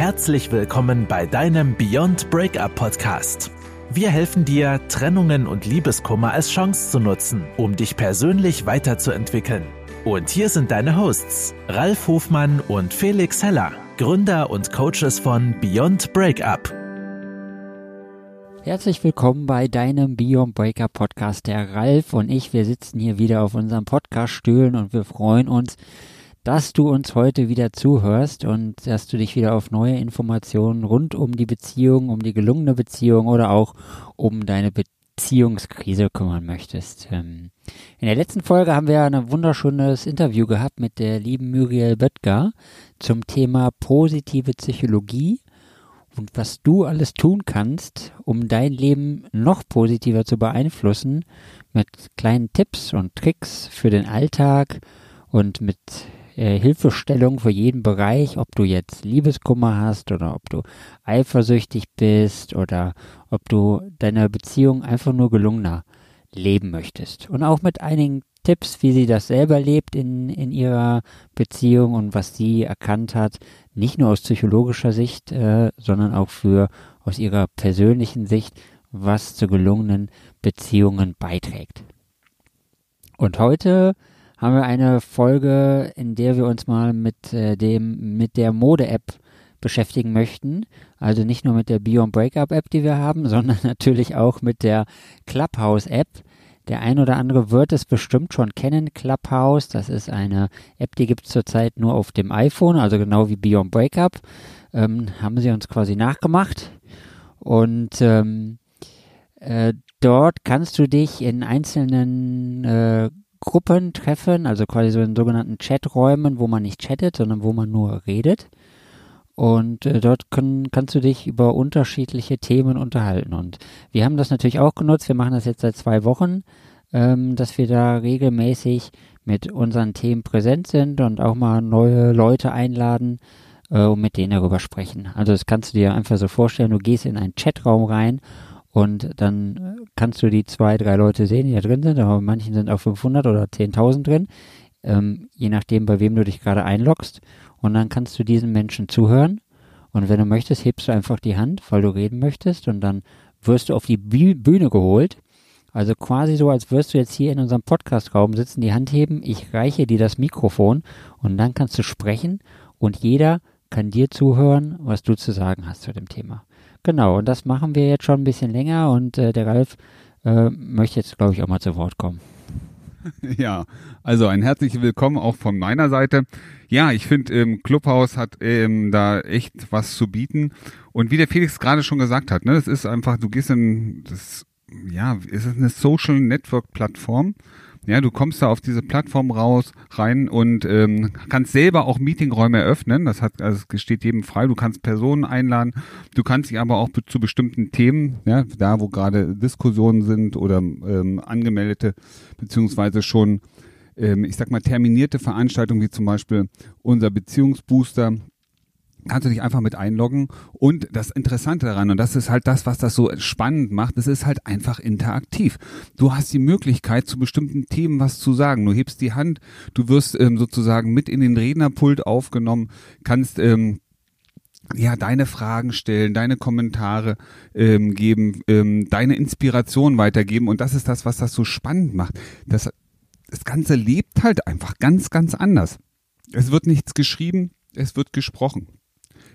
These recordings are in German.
Herzlich willkommen bei deinem Beyond Breakup Podcast. Wir helfen dir, Trennungen und Liebeskummer als Chance zu nutzen, um dich persönlich weiterzuentwickeln. Und hier sind deine Hosts, Ralf Hofmann und Felix Heller, Gründer und Coaches von Beyond Breakup. Herzlich willkommen bei deinem Beyond Breakup Podcast. Der Ralf und ich, wir sitzen hier wieder auf unserem Podcaststühlen und wir freuen uns, dass du uns heute wieder zuhörst und dass du dich wieder auf neue Informationen rund um die Beziehung, um die gelungene Beziehung oder auch um deine Beziehungskrise kümmern möchtest. Ähm, in der letzten Folge haben wir ein wunderschönes Interview gehabt mit der lieben Muriel Böttger zum Thema positive Psychologie und was du alles tun kannst, um dein Leben noch positiver zu beeinflussen mit kleinen Tipps und Tricks für den Alltag und mit äh, Hilfestellung für jeden Bereich, ob du jetzt Liebeskummer hast oder ob du eifersüchtig bist oder ob du deine Beziehung einfach nur gelungener leben möchtest. Und auch mit einigen Tipps, wie sie das selber lebt in, in ihrer Beziehung und was sie erkannt hat, nicht nur aus psychologischer Sicht, äh, sondern auch für aus ihrer persönlichen Sicht, was zu gelungenen Beziehungen beiträgt. Und heute haben wir eine Folge, in der wir uns mal mit äh, dem mit der Mode-App beschäftigen möchten. Also nicht nur mit der Beyond Breakup App, die wir haben, sondern natürlich auch mit der Clubhouse App. Der ein oder andere wird es bestimmt schon kennen. Clubhouse, das ist eine App, die gibt es zurzeit nur auf dem iPhone, also genau wie Beyond Breakup. Ähm, haben sie uns quasi nachgemacht. Und ähm, äh, dort kannst du dich in einzelnen äh, Gruppen treffen, also quasi so in sogenannten Chaträumen, wo man nicht chattet, sondern wo man nur redet. Und äh, dort können, kannst du dich über unterschiedliche Themen unterhalten. Und wir haben das natürlich auch genutzt. Wir machen das jetzt seit zwei Wochen, ähm, dass wir da regelmäßig mit unseren Themen präsent sind und auch mal neue Leute einladen äh, und mit denen darüber sprechen. Also das kannst du dir einfach so vorstellen. Du gehst in einen Chatraum rein und dann äh, kannst du die zwei, drei Leute sehen, die da drin sind, aber manchen sind auch 500 oder 10.000 drin, ähm, je nachdem, bei wem du dich gerade einloggst. Und dann kannst du diesen Menschen zuhören. Und wenn du möchtest, hebst du einfach die Hand, weil du reden möchtest. Und dann wirst du auf die Bühne geholt. Also quasi so, als wirst du jetzt hier in unserem Podcastraum sitzen, die Hand heben, ich reiche dir das Mikrofon und dann kannst du sprechen und jeder kann dir zuhören, was du zu sagen hast zu dem Thema. Genau, und das machen wir jetzt schon ein bisschen länger und äh, der Ralf äh, möchte jetzt, glaube ich, auch mal zu Wort kommen. Ja, also ein herzliches Willkommen auch von meiner Seite. Ja, ich finde, ähm, Clubhouse hat ähm, da echt was zu bieten. Und wie der Felix gerade schon gesagt hat, ne, das ist einfach, du gehst in, das, ja, es ist eine Social Network Plattform ja, du kommst da auf diese Plattform raus, rein und ähm, kannst selber auch Meetingräume eröffnen. Das hat, also es steht jedem frei. Du kannst Personen einladen. Du kannst dich aber auch zu bestimmten Themen, ja, da wo gerade Diskussionen sind oder ähm, angemeldete beziehungsweise schon ähm, ich sag mal, terminierte Veranstaltungen, wie zum Beispiel unser Beziehungsbooster, kannst du dich einfach mit einloggen. Und das Interessante daran, und das ist halt das, was das so spannend macht, es ist halt einfach interaktiv. Du hast die Möglichkeit, zu bestimmten Themen was zu sagen. Du hebst die Hand, du wirst ähm, sozusagen mit in den Rednerpult aufgenommen, kannst ähm, ja, deine Fragen stellen, deine Kommentare ähm, geben, ähm, deine Inspiration weitergeben. Und das ist das, was das so spannend macht. Das, das Ganze lebt halt einfach ganz, ganz anders. Es wird nichts geschrieben, es wird gesprochen.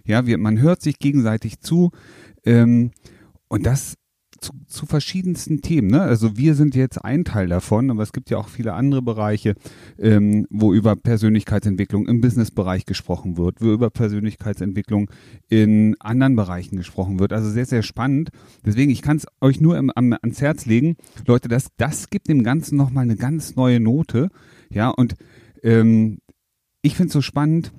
Ja, wir, man hört sich gegenseitig zu ähm, und das zu, zu verschiedensten Themen. Ne? Also wir sind jetzt ein Teil davon, aber es gibt ja auch viele andere Bereiche, ähm, wo über Persönlichkeitsentwicklung im Businessbereich gesprochen wird, wo über Persönlichkeitsentwicklung in anderen Bereichen gesprochen wird. Also sehr, sehr spannend. Deswegen, ich kann es euch nur im, am, ans Herz legen. Leute, das, das gibt dem Ganzen nochmal eine ganz neue Note. Ja, und ähm, ich finde es so spannend,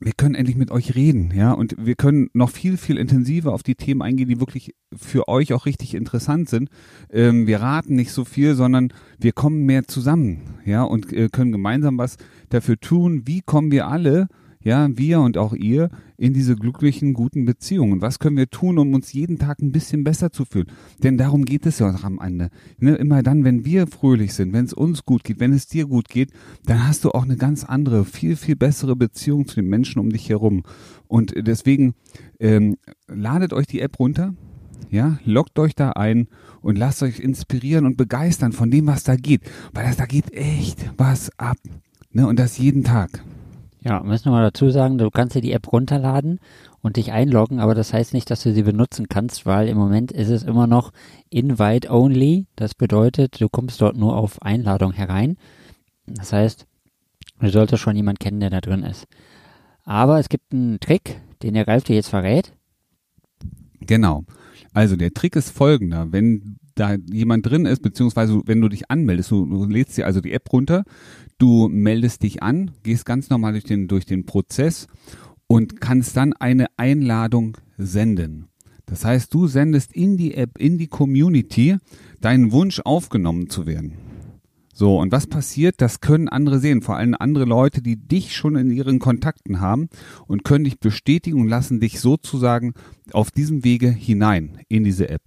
wir können endlich mit euch reden, ja, und wir können noch viel, viel intensiver auf die Themen eingehen, die wirklich für euch auch richtig interessant sind. Ähm, wir raten nicht so viel, sondern wir kommen mehr zusammen, ja, und äh, können gemeinsam was dafür tun. Wie kommen wir alle ja, wir und auch ihr in diese glücklichen, guten Beziehungen. Was können wir tun, um uns jeden Tag ein bisschen besser zu fühlen? Denn darum geht es ja auch am Ende. Ne, immer dann, wenn wir fröhlich sind, wenn es uns gut geht, wenn es dir gut geht, dann hast du auch eine ganz andere, viel, viel bessere Beziehung zu den Menschen um dich herum. Und deswegen ähm, ladet euch die App runter, ja, loggt euch da ein und lasst euch inspirieren und begeistern von dem, was da geht. Weil das, da geht echt was ab. Ne? Und das jeden Tag. Ja, müssen wir mal dazu sagen, du kannst dir die App runterladen und dich einloggen, aber das heißt nicht, dass du sie benutzen kannst, weil im Moment ist es immer noch Invite Only. Das bedeutet, du kommst dort nur auf Einladung herein. Das heißt, du solltest schon jemanden kennen, der da drin ist. Aber es gibt einen Trick, den der Ralf dir jetzt verrät. Genau. Also der Trick ist folgender. Wenn da jemand drin ist, beziehungsweise wenn du dich anmeldest, du, du lädst dir also die App runter, du meldest dich an, gehst ganz normal durch den, durch den Prozess und kannst dann eine Einladung senden. Das heißt, du sendest in die App, in die Community deinen Wunsch aufgenommen zu werden. So, und was passiert? Das können andere sehen, vor allem andere Leute, die dich schon in ihren Kontakten haben und können dich bestätigen und lassen dich sozusagen auf diesem Wege hinein in diese App.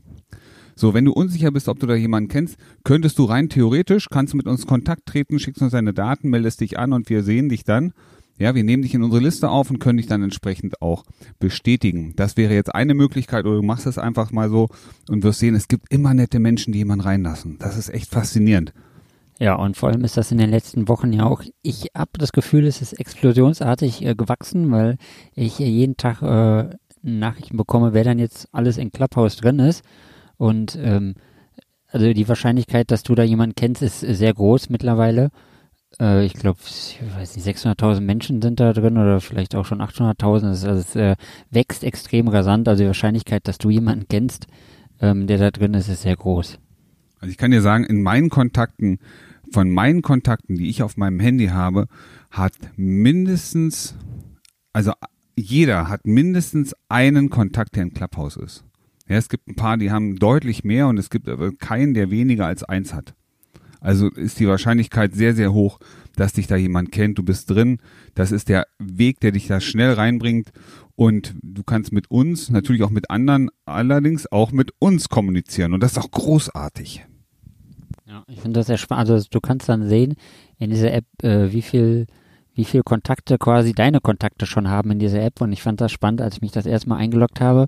So, wenn du unsicher bist, ob du da jemanden kennst, könntest du rein theoretisch, kannst du mit uns Kontakt treten, schickst uns deine Daten, meldest dich an und wir sehen dich dann. Ja, wir nehmen dich in unsere Liste auf und können dich dann entsprechend auch bestätigen. Das wäre jetzt eine Möglichkeit oder du machst es einfach mal so und wirst sehen, es gibt immer nette Menschen, die jemanden reinlassen. Das ist echt faszinierend. Ja, und vor allem ist das in den letzten Wochen ja auch, ich habe das Gefühl, es ist explosionsartig äh, gewachsen, weil ich äh, jeden Tag äh, Nachrichten bekomme, wer dann jetzt alles in Clubhouse drin ist. Und ähm, also die Wahrscheinlichkeit, dass du da jemanden kennst, ist sehr groß mittlerweile. Äh, ich glaube, ich weiß nicht, 600.000 Menschen sind da drin oder vielleicht auch schon 800.000. Also es äh, wächst extrem rasant. Also die Wahrscheinlichkeit, dass du jemanden kennst, ähm, der da drin ist, ist sehr groß. Also ich kann dir sagen, in meinen Kontakten, von meinen Kontakten, die ich auf meinem Handy habe, hat mindestens, also jeder hat mindestens einen Kontakt, der in Clubhouse ist. Ja, es gibt ein paar, die haben deutlich mehr und es gibt aber keinen, der weniger als eins hat. Also ist die Wahrscheinlichkeit sehr, sehr hoch, dass dich da jemand kennt. Du bist drin. Das ist der Weg, der dich da schnell reinbringt. Und du kannst mit uns, natürlich auch mit anderen, allerdings auch mit uns kommunizieren. Und das ist auch großartig. Ja, ich finde das sehr spannend. Also du kannst dann sehen in dieser App, äh, wie viel wie viel Kontakte quasi deine Kontakte schon haben in dieser App. Und ich fand das spannend, als ich mich das erstmal eingeloggt habe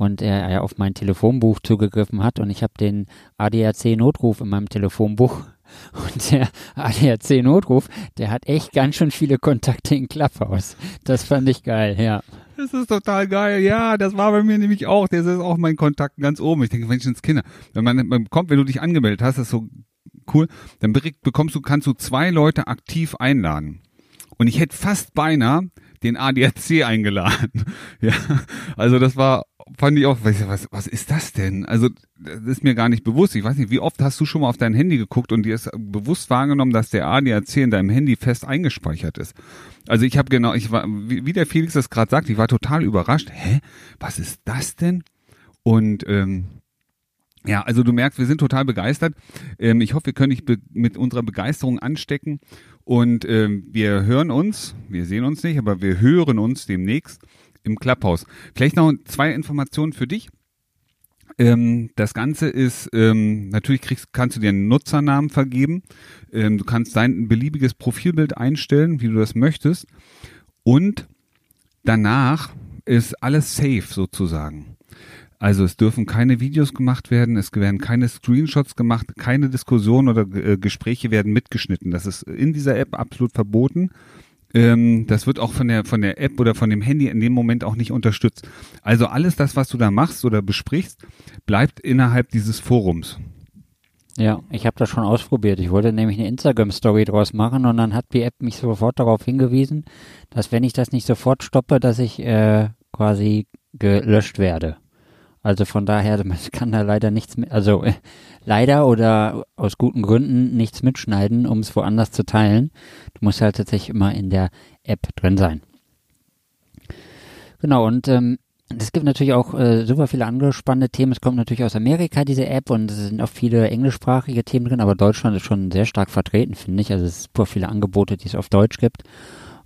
und er, auf mein Telefonbuch zugegriffen hat und ich habe den ADAC-Notruf in meinem Telefonbuch und der ADAC-Notruf, der hat echt ganz schön viele Kontakte in Clubhouse. Das fand ich geil, ja. Das ist total geil. Ja, das war bei mir nämlich auch. Der ist auch mein Kontakt ganz oben. Ich denke, Menschenskinder. Wenn man, man kommt, wenn du dich angemeldet hast, das ist so cool, dann bekommst du, kannst du zwei Leute aktiv einladen. Und ich hätte fast beinahe den ADAC eingeladen. Ja, also das war, fand ich auch, was, was ist das denn? Also das ist mir gar nicht bewusst. Ich weiß nicht, wie oft hast du schon mal auf dein Handy geguckt und dir ist bewusst wahrgenommen, dass der ADAC in deinem Handy fest eingespeichert ist. Also ich habe genau, ich war, wie der Felix das gerade sagt, ich war total überrascht. Hä, was ist das denn? Und ähm, ja, also du merkst, wir sind total begeistert. Ähm, ich hoffe, wir können dich mit unserer Begeisterung anstecken und ähm, wir hören uns, wir sehen uns nicht, aber wir hören uns demnächst im Clubhouse. Vielleicht noch zwei Informationen für dich. Ähm, das Ganze ist, ähm, natürlich kriegst, kannst du dir einen Nutzernamen vergeben. Ähm, du kannst dein beliebiges Profilbild einstellen, wie du das möchtest. Und danach ist alles safe sozusagen. Also es dürfen keine Videos gemacht werden, es werden keine Screenshots gemacht, keine Diskussionen oder äh, Gespräche werden mitgeschnitten. Das ist in dieser App absolut verboten. Ähm, das wird auch von der von der App oder von dem Handy in dem Moment auch nicht unterstützt. Also alles das, was du da machst oder besprichst, bleibt innerhalb dieses Forums. Ja, ich habe das schon ausprobiert. Ich wollte nämlich eine Instagram-Story draus machen und dann hat die App mich sofort darauf hingewiesen, dass wenn ich das nicht sofort stoppe, dass ich äh, quasi gelöscht werde. Also von daher, man kann da leider nichts mit, also äh, leider oder aus guten Gründen nichts mitschneiden, um es woanders zu teilen. Du musst halt tatsächlich immer in der App drin sein. Genau, und ähm, es gibt natürlich auch äh, super viele andere spannende Themen. Es kommt natürlich aus Amerika, diese App, und es sind auch viele englischsprachige Themen drin, aber Deutschland ist schon sehr stark vertreten, finde ich. Also es sind super viele Angebote, die es auf Deutsch gibt.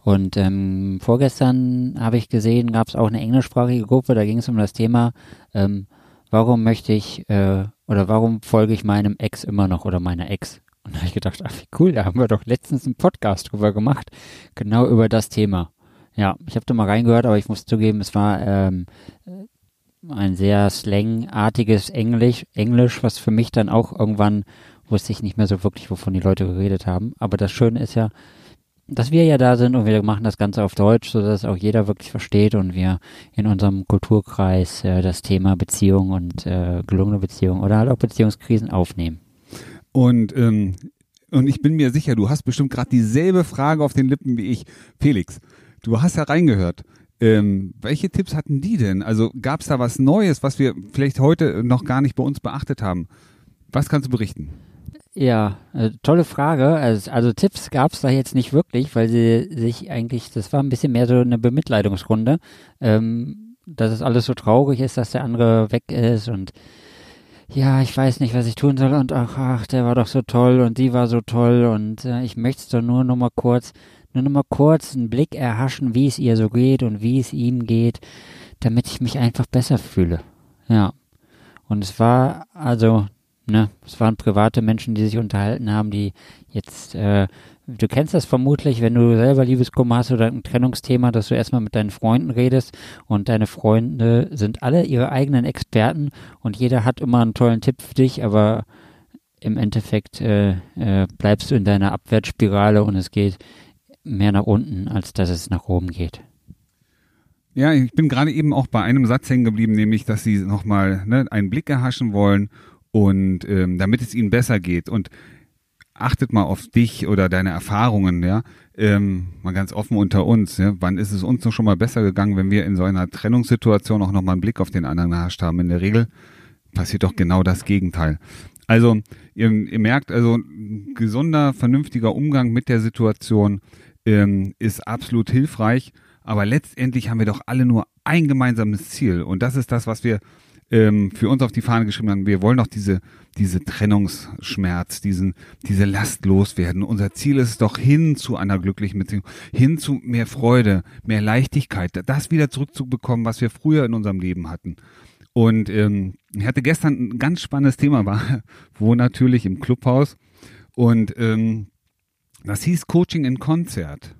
Und ähm, vorgestern habe ich gesehen, gab es auch eine englischsprachige Gruppe, da ging es um das Thema, ähm, warum möchte ich äh, oder warum folge ich meinem Ex immer noch oder meiner Ex? Und da habe ich gedacht, ach wie cool, da haben wir doch letztens einen Podcast drüber gemacht, genau über das Thema. Ja, ich habe da mal reingehört, aber ich muss zugeben, es war ähm, ein sehr slangartiges Englisch, Englisch, was für mich dann auch irgendwann wusste ich nicht mehr so wirklich, wovon die Leute geredet haben. Aber das Schöne ist ja, dass wir ja da sind und wir machen das Ganze auf Deutsch, sodass auch jeder wirklich versteht und wir in unserem Kulturkreis äh, das Thema Beziehung und äh, gelungene Beziehung oder halt auch Beziehungskrisen aufnehmen. Und ähm, und ich bin mir sicher, du hast bestimmt gerade dieselbe Frage auf den Lippen wie ich. Felix, du hast ja reingehört. Ähm, welche Tipps hatten die denn? Also gab es da was Neues, was wir vielleicht heute noch gar nicht bei uns beachtet haben? Was kannst du berichten? Ja, äh, tolle Frage. Also, also Tipps gab es da jetzt nicht wirklich, weil sie sich eigentlich, das war ein bisschen mehr so eine Bemitleidungsrunde, ähm, dass es alles so traurig ist, dass der andere weg ist und ja, ich weiß nicht, was ich tun soll und ach, ach der war doch so toll und die war so toll und äh, ich möchte es doch nur noch mal kurz, nur noch mal kurz einen Blick erhaschen, wie es ihr so geht und wie es ihm geht, damit ich mich einfach besser fühle. Ja. Und es war also Ne? Es waren private Menschen, die sich unterhalten haben, die jetzt, äh, du kennst das vermutlich, wenn du selber Liebeskummer hast oder ein Trennungsthema, dass du erstmal mit deinen Freunden redest und deine Freunde sind alle ihre eigenen Experten und jeder hat immer einen tollen Tipp für dich, aber im Endeffekt äh, äh, bleibst du in deiner Abwärtsspirale und es geht mehr nach unten, als dass es nach oben geht. Ja, ich bin gerade eben auch bei einem Satz hängen geblieben, nämlich, dass sie nochmal ne, einen Blick erhaschen wollen und ähm, damit es ihnen besser geht. Und achtet mal auf dich oder deine Erfahrungen, ja, ähm, mal ganz offen unter uns, ja, wann ist es uns noch schon mal besser gegangen, wenn wir in so einer Trennungssituation auch noch mal einen Blick auf den anderen gehascht haben? In der Regel passiert doch genau das Gegenteil. Also ihr, ihr merkt, also gesunder, vernünftiger Umgang mit der Situation ähm, ist absolut hilfreich, aber letztendlich haben wir doch alle nur ein gemeinsames Ziel. Und das ist das, was wir ähm, für uns auf die Fahne geschrieben haben, wir wollen doch diese, diese Trennungsschmerz, diesen, diese Last loswerden. Unser Ziel ist doch hin zu einer glücklichen Beziehung, hin zu mehr Freude, mehr Leichtigkeit, das wieder zurückzubekommen, was wir früher in unserem Leben hatten. Und ähm, ich hatte gestern ein ganz spannendes Thema, war, wo natürlich im Clubhaus und ähm, das hieß Coaching in Konzert.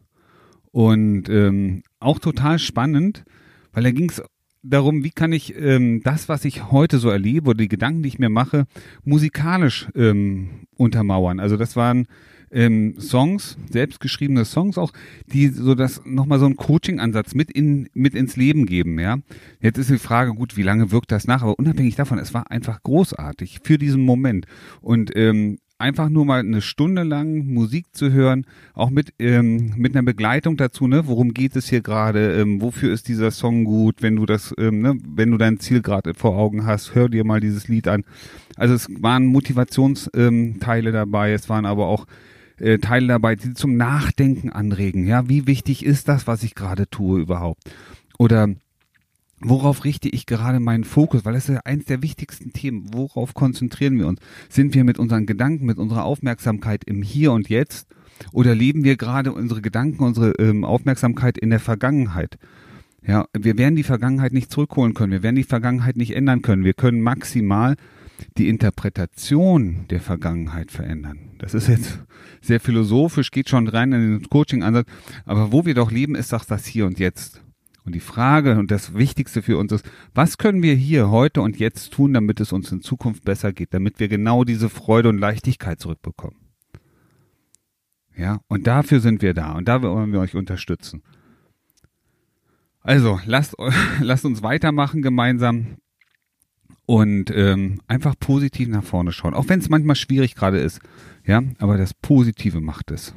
Und ähm, auch total spannend, weil da ging es darum, wie kann ich ähm, das, was ich heute so erlebe oder die Gedanken, die ich mir mache, musikalisch ähm, untermauern. Also das waren ähm, Songs, selbstgeschriebene Songs auch, die so das nochmal so einen Coaching-Ansatz mit in mit ins Leben geben. Ja, jetzt ist die Frage, gut, wie lange wirkt das nach? Aber unabhängig davon, es war einfach großartig für diesen Moment und ähm, einfach nur mal eine Stunde lang Musik zu hören, auch mit ähm, mit einer Begleitung dazu, ne? Worum geht es hier gerade? Ähm, wofür ist dieser Song gut? Wenn du das, ähm, ne? Wenn du dein Ziel gerade vor Augen hast, hör dir mal dieses Lied an. Also es waren Motivationsteile ähm, dabei, es waren aber auch äh, Teile dabei, die zum Nachdenken anregen. Ja, wie wichtig ist das, was ich gerade tue überhaupt? Oder Worauf richte ich gerade meinen Fokus? Weil das ist ja eins der wichtigsten Themen. Worauf konzentrieren wir uns? Sind wir mit unseren Gedanken, mit unserer Aufmerksamkeit im Hier und Jetzt? Oder leben wir gerade unsere Gedanken, unsere ähm, Aufmerksamkeit in der Vergangenheit? Ja, wir werden die Vergangenheit nicht zurückholen können. Wir werden die Vergangenheit nicht ändern können. Wir können maximal die Interpretation der Vergangenheit verändern. Das ist jetzt sehr philosophisch, geht schon rein in den Coaching-Ansatz. Aber wo wir doch leben, ist doch das Hier und Jetzt. Und die Frage und das Wichtigste für uns ist, was können wir hier heute und jetzt tun, damit es uns in Zukunft besser geht, damit wir genau diese Freude und Leichtigkeit zurückbekommen? Ja, und dafür sind wir da und da wollen wir euch unterstützen. Also, lasst, lasst uns weitermachen gemeinsam und ähm, einfach positiv nach vorne schauen, auch wenn es manchmal schwierig gerade ist. Ja, aber das Positive macht es.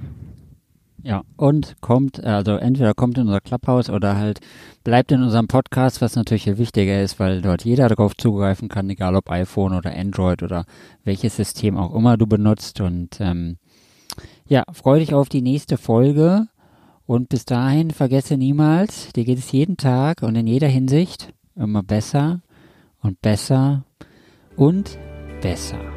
Ja, und kommt, also entweder kommt in unser Clubhouse oder halt bleibt in unserem Podcast, was natürlich viel wichtiger ist, weil dort jeder darauf zugreifen kann, egal ob iPhone oder Android oder welches System auch immer du benutzt. Und ähm, ja, freue dich auf die nächste Folge. Und bis dahin vergesse niemals, dir geht es jeden Tag und in jeder Hinsicht immer besser und besser und besser.